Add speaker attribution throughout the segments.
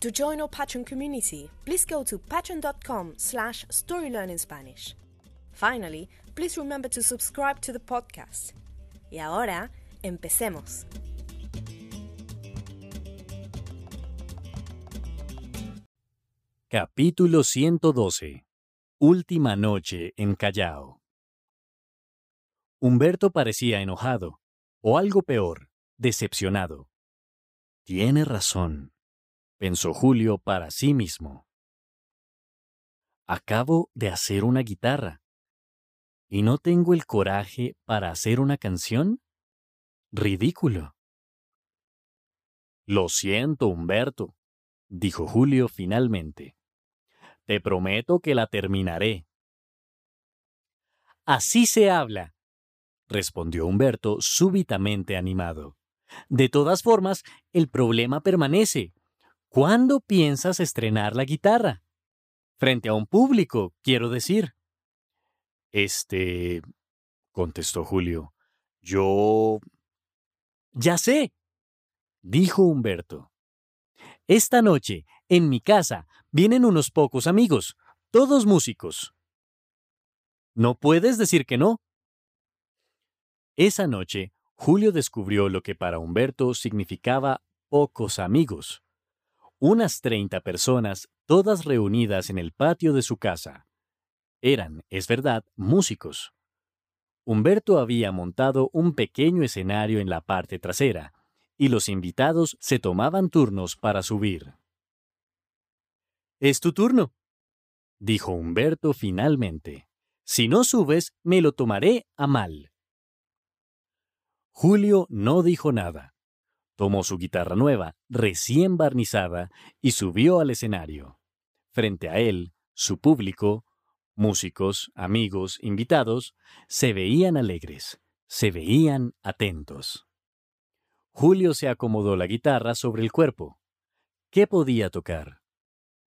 Speaker 1: To join our Patreon community, please go to patreon.com slash storylearningspanish. Finally, please remember to subscribe to the podcast. Y ahora, empecemos.
Speaker 2: Capítulo 112. Última noche en Callao. Humberto parecía enojado, o algo peor, decepcionado. Tiene razón, pensó Julio para sí mismo. Acabo de hacer una guitarra. ¿Y no tengo el coraje para hacer una canción? Ridículo. Lo siento, Humberto, dijo Julio finalmente. Te prometo que la terminaré. Así se habla, respondió Humberto súbitamente animado. De todas formas, el problema permanece. ¿Cuándo piensas estrenar la guitarra? Frente a un público, quiero decir. Este, contestó Julio, yo... Ya sé, dijo Humberto. Esta noche, en mi casa, vienen unos pocos amigos, todos músicos. No puedes decir que no. Esa noche, Julio descubrió lo que para Humberto significaba pocos amigos. Unas treinta personas, todas reunidas en el patio de su casa. Eran, es verdad, músicos. Humberto había montado un pequeño escenario en la parte trasera, y los invitados se tomaban turnos para subir. Es tu turno, dijo Humberto finalmente. Si no subes, me lo tomaré a mal. Julio no dijo nada. Tomó su guitarra nueva, recién barnizada, y subió al escenario. Frente a él, su público, músicos, amigos, invitados, se veían alegres, se veían atentos. Julio se acomodó la guitarra sobre el cuerpo. ¿Qué podía tocar?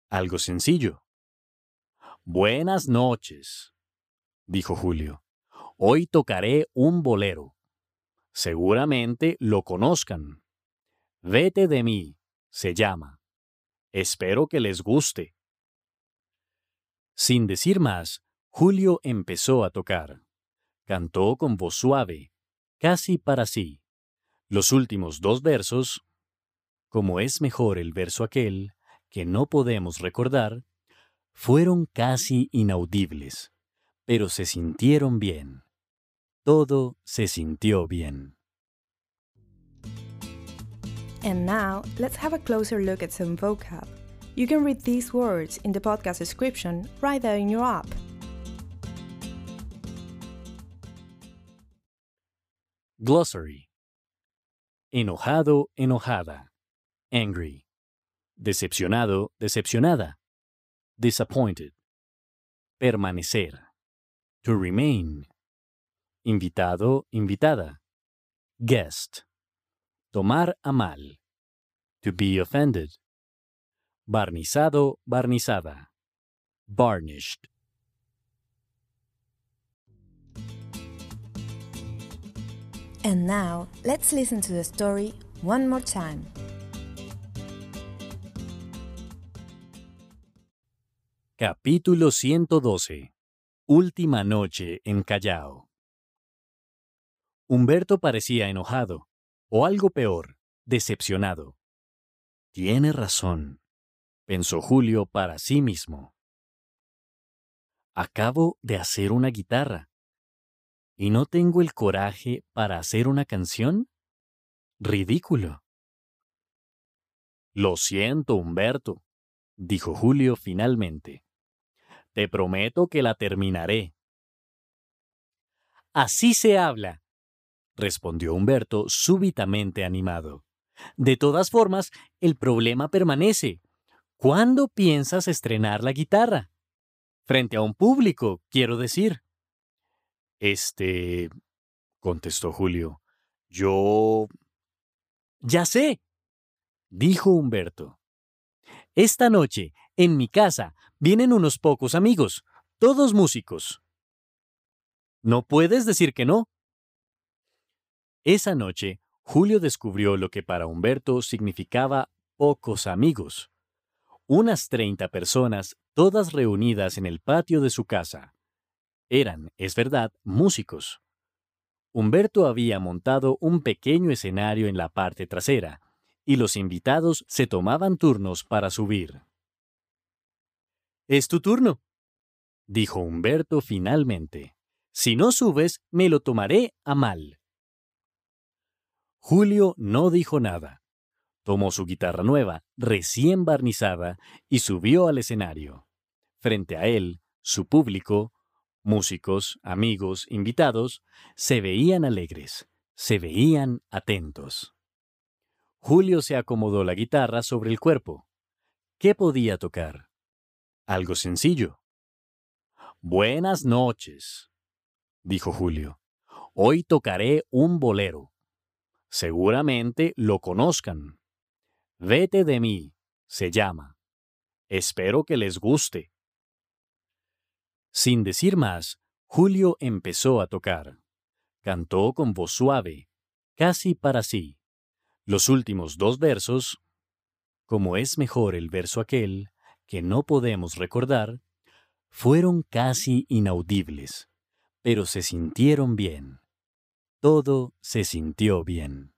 Speaker 2: Algo sencillo. Buenas noches, dijo Julio. Hoy tocaré un bolero. Seguramente lo conozcan. Vete de mí, se llama. Espero que les guste. Sin decir más, Julio empezó a tocar. Cantó con voz suave, casi para sí. Los últimos dos versos, como es mejor el verso aquel que no podemos recordar, fueron casi inaudibles, pero se sintieron bien. Todo se sintió bien.
Speaker 1: And now, let's have a closer look at some vocab. You can read these words in the podcast description right there in your app.
Speaker 2: Glossary. Enojado, enojada. Angry. Decepcionado, decepcionada. Disappointed. Permanecer. To remain. Invitado, invitada. Guest. Tomar a mal. To be offended. Barnizado, barnizada. Varnished.
Speaker 1: And now, let's listen to the story one more time.
Speaker 2: Capítulo 112. Última noche en Callao. Humberto parecía enojado, o algo peor, decepcionado. Tiene razón, pensó Julio para sí mismo. Acabo de hacer una guitarra. ¿Y no tengo el coraje para hacer una canción? Ridículo. Lo siento, Humberto, dijo Julio finalmente. Te prometo que la terminaré. Así se habla, respondió Humberto súbitamente animado. De todas formas, el problema permanece. ¿Cuándo piensas estrenar la guitarra? Frente a un público, quiero decir. Este, contestó Julio, yo... Ya sé, dijo Humberto. Esta noche, en mi casa, vienen unos pocos amigos, todos músicos. No puedes decir que no. Esa noche, Julio descubrió lo que para Humberto significaba pocos amigos. Unas treinta personas, todas reunidas en el patio de su casa. Eran, es verdad, músicos. Humberto había montado un pequeño escenario en la parte trasera, y los invitados se tomaban turnos para subir. Es tu turno, dijo Humberto finalmente. Si no subes, me lo tomaré a mal. Julio no dijo nada. Tomó su guitarra nueva, recién barnizada, y subió al escenario. Frente a él, su público, músicos, amigos, invitados, se veían alegres, se veían atentos. Julio se acomodó la guitarra sobre el cuerpo. ¿Qué podía tocar? Algo sencillo. Buenas noches, dijo Julio. Hoy tocaré un bolero. Seguramente lo conozcan. Vete de mí, se llama. Espero que les guste. Sin decir más, Julio empezó a tocar. Cantó con voz suave, casi para sí. Los últimos dos versos, como es mejor el verso aquel que no podemos recordar, fueron casi inaudibles, pero se sintieron bien. Todo se sintió bien.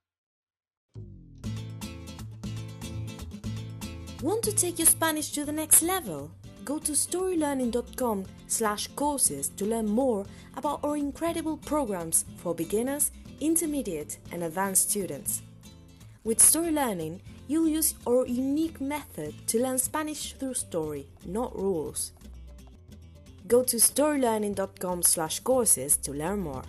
Speaker 1: Want to take your Spanish to the next level? Go to storylearning.com slash courses to learn more about our incredible programs for beginners, intermediate and advanced students. With Story Learning, you'll use our unique method to learn Spanish through story, not rules. Go to storylearning.com slash courses to learn more.